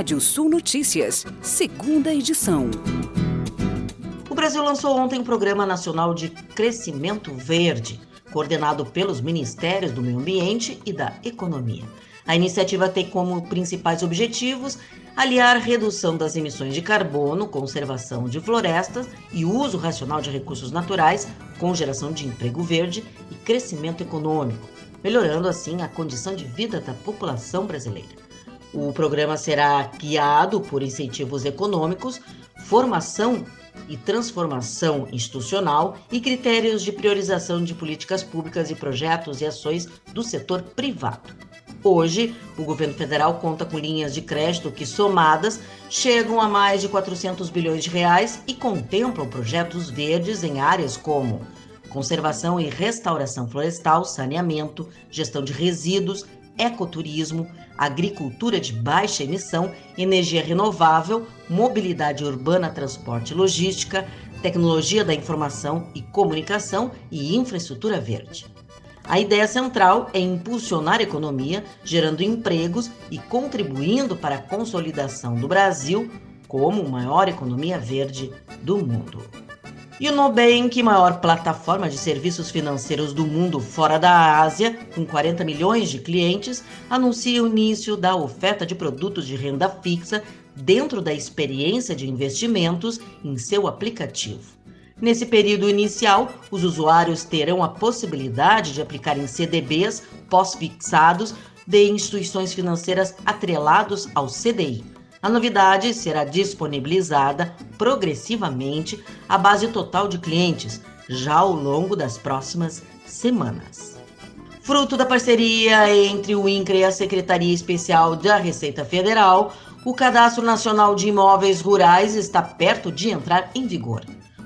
Rádio Sul Notícias, segunda edição. O Brasil lançou ontem o Programa Nacional de Crescimento Verde, coordenado pelos Ministérios do Meio Ambiente e da Economia. A iniciativa tem como principais objetivos aliar redução das emissões de carbono, conservação de florestas e uso racional de recursos naturais com geração de emprego verde e crescimento econômico, melhorando assim a condição de vida da população brasileira. O programa será guiado por incentivos econômicos, formação e transformação institucional e critérios de priorização de políticas públicas e projetos e ações do setor privado. Hoje, o governo federal conta com linhas de crédito que, somadas, chegam a mais de 400 bilhões de reais e contemplam projetos verdes em áreas como conservação e restauração florestal, saneamento, gestão de resíduos, ecoturismo, agricultura de baixa emissão, energia renovável, mobilidade urbana, transporte e logística, tecnologia da informação e comunicação e infraestrutura verde. A ideia central é impulsionar a economia, gerando empregos e contribuindo para a consolidação do Brasil como maior economia verde do mundo. E o Nubank, maior plataforma de serviços financeiros do mundo fora da Ásia, com 40 milhões de clientes, anuncia o início da oferta de produtos de renda fixa dentro da experiência de investimentos em seu aplicativo. Nesse período inicial, os usuários terão a possibilidade de aplicar em CDBs pós-fixados de instituições financeiras atrelados ao CDI. A novidade será disponibilizada progressivamente à base total de clientes, já ao longo das próximas semanas. Fruto da parceria entre o INCRE e a Secretaria Especial da Receita Federal, o Cadastro Nacional de Imóveis Rurais está perto de entrar em vigor.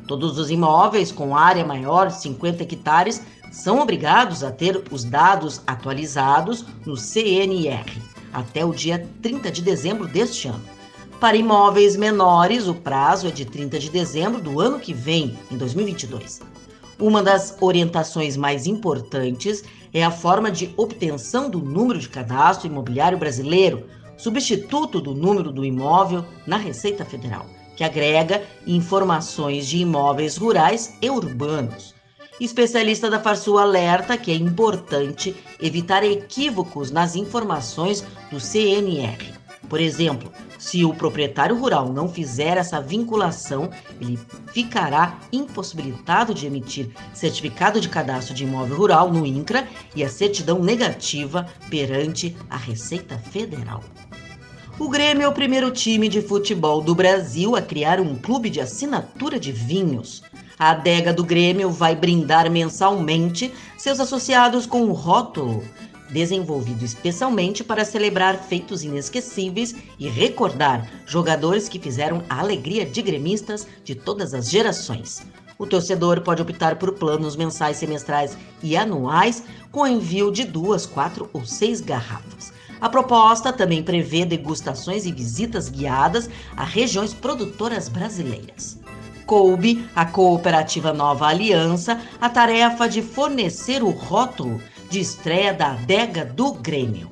Todos os imóveis com área maior de 50 hectares são obrigados a ter os dados atualizados no CNR até o dia 30 de dezembro deste ano. Para imóveis menores, o prazo é de 30 de dezembro do ano que vem, em 2022. Uma das orientações mais importantes é a forma de obtenção do número de cadastro imobiliário brasileiro, substituto do número do imóvel na Receita Federal que agrega informações de imóveis rurais e urbanos. Especialista da Farsul alerta que é importante evitar equívocos nas informações do CNR. Por exemplo, se o proprietário rural não fizer essa vinculação, ele ficará impossibilitado de emitir certificado de cadastro de imóvel rural no INCRA e a certidão negativa perante a Receita Federal. O Grêmio é o primeiro time de futebol do Brasil a criar um clube de assinatura de vinhos. A adega do Grêmio vai brindar mensalmente seus associados com o rótulo, desenvolvido especialmente para celebrar feitos inesquecíveis e recordar jogadores que fizeram a alegria de gremistas de todas as gerações. O torcedor pode optar por planos mensais, semestrais e anuais com envio de duas, quatro ou seis garrafas. A proposta também prevê degustações e visitas guiadas a regiões produtoras brasileiras. Coube à cooperativa Nova Aliança a tarefa de fornecer o rótulo de estreia da adega do Grêmio.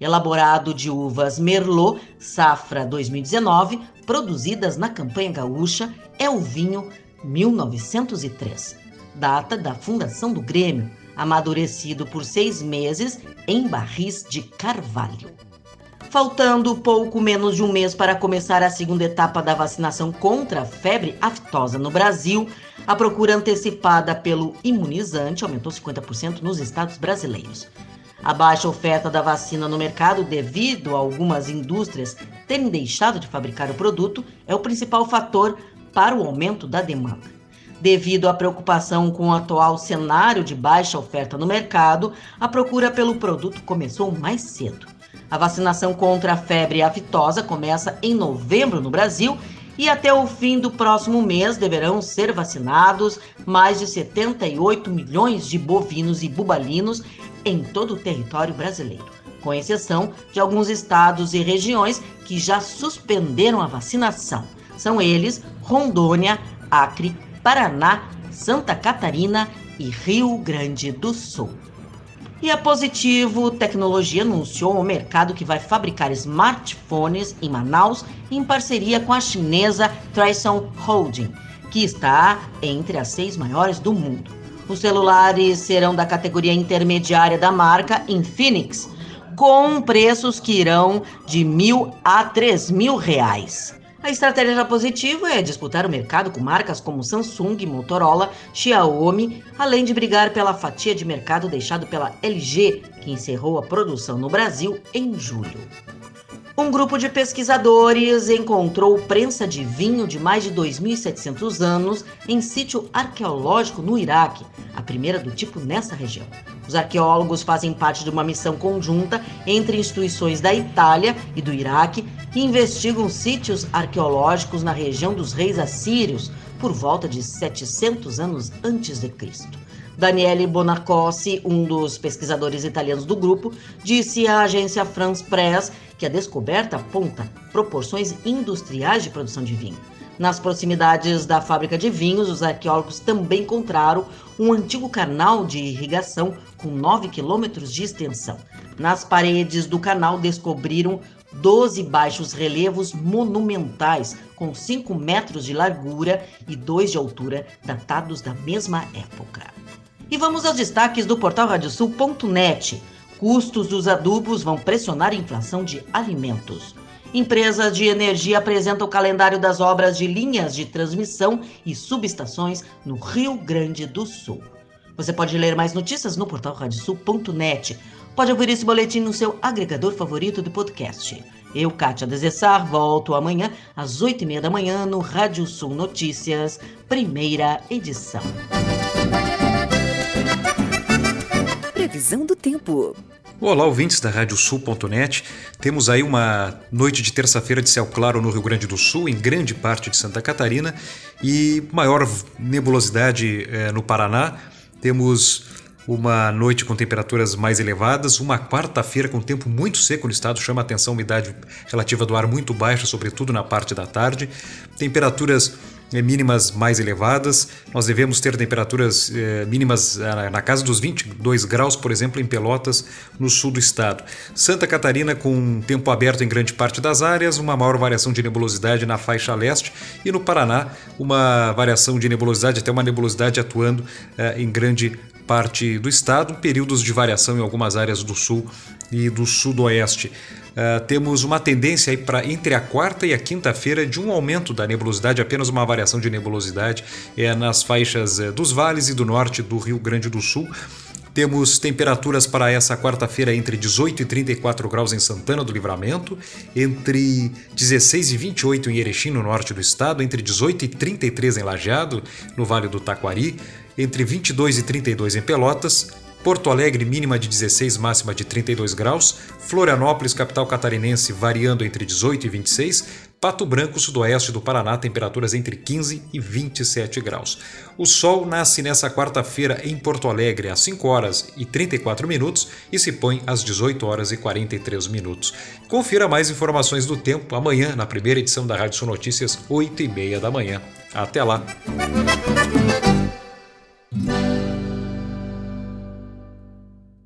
Elaborado de uvas Merlot, safra 2019, produzidas na campanha gaúcha, é o vinho 1903, data da fundação do Grêmio, amadurecido por seis meses em barris de carvalho. Faltando pouco menos de um mês para começar a segunda etapa da vacinação contra a febre aftosa no Brasil, a procura antecipada pelo imunizante aumentou 50% nos estados brasileiros. A baixa oferta da vacina no mercado, devido a algumas indústrias terem deixado de fabricar o produto, é o principal fator para o aumento da demanda. Devido à preocupação com o atual cenário de baixa oferta no mercado, a procura pelo produto começou mais cedo. A vacinação contra a febre aftosa começa em novembro no Brasil e até o fim do próximo mês deverão ser vacinados mais de 78 milhões de bovinos e bubalinos em todo o território brasileiro, com exceção de alguns estados e regiões que já suspenderam a vacinação. São eles Rondônia, Acre, Paraná, Santa Catarina e Rio Grande do Sul. E a Positivo Tecnologia anunciou o mercado que vai fabricar smartphones em Manaus em parceria com a chinesa Trison Holding, que está entre as seis maiores do mundo. Os celulares serão da categoria intermediária da marca Infinix, com preços que irão de mil a três mil reais. A estratégia da Positivo é disputar o mercado com marcas como Samsung, Motorola, Xiaomi, além de brigar pela fatia de mercado deixado pela LG, que encerrou a produção no Brasil em julho. Um grupo de pesquisadores encontrou prensa de vinho de mais de 2.700 anos em sítio arqueológico no Iraque, a primeira do tipo nessa região. Os arqueólogos fazem parte de uma missão conjunta entre instituições da Itália e do Iraque que investigam sítios arqueológicos na região dos reis assírios por volta de 700 anos antes de Cristo. Daniele Bonacossi, um dos pesquisadores italianos do grupo, disse à agência France Press que a descoberta aponta proporções industriais de produção de vinho. Nas proximidades da fábrica de vinhos, os arqueólogos também encontraram um antigo canal de irrigação com 9 quilômetros de extensão. Nas paredes do canal descobriram 12 baixos relevos monumentais com 5 metros de largura e 2 de altura, datados da mesma época. E vamos aos destaques do portal radiosul.net. Custos dos adubos vão pressionar a inflação de alimentos. Empresas de energia apresentam o calendário das obras de linhas de transmissão e subestações no Rio Grande do Sul. Você pode ler mais notícias no portal radiosul.net. Pode ouvir esse boletim no seu agregador favorito de podcast. Eu, Kátia Desessar, volto amanhã às oito e meia da manhã no Rádio Sul Notícias, primeira edição. Previsão do tempo. Olá, ouvintes da Radiosul.net. Temos aí uma noite de terça-feira de céu claro no Rio Grande do Sul, em grande parte de Santa Catarina, e maior nebulosidade eh, no Paraná. Temos uma noite com temperaturas mais elevadas, uma quarta-feira com tempo muito seco no estado, chama a atenção a umidade relativa do ar muito baixa, sobretudo na parte da tarde. Temperaturas é, mínimas mais elevadas. Nós devemos ter temperaturas eh, mínimas eh, na casa dos 22 graus, por exemplo, em Pelotas, no sul do estado. Santa Catarina com tempo aberto em grande parte das áreas, uma maior variação de nebulosidade na faixa leste e no Paraná uma variação de nebulosidade, até uma nebulosidade atuando eh, em grande parte do estado, períodos de variação em algumas áreas do sul e do sudoeste. Uh, temos uma tendência aí para entre a quarta e a quinta-feira de um aumento da nebulosidade, apenas uma variação de nebulosidade é, nas faixas é, dos vales e do norte do Rio Grande do Sul. Temos temperaturas para essa quarta-feira entre 18 e 34 graus em Santana do Livramento, entre 16 e 28 em Erechim, no norte do estado, entre 18 e 33 em Lajeado, no Vale do Taquari, entre 22 e 32 em Pelotas, Porto Alegre, mínima de 16, máxima de 32 graus. Florianópolis, capital catarinense, variando entre 18 e 26. Pato Branco, sudoeste do Paraná, temperaturas entre 15 e 27 graus. O sol nasce nessa quarta-feira em Porto Alegre às 5 horas e 34 minutos e se põe às 18 horas e 43 minutos. Confira mais informações do tempo amanhã na primeira edição da Rádio Sul Notícias, 8 e meia da manhã. Até lá!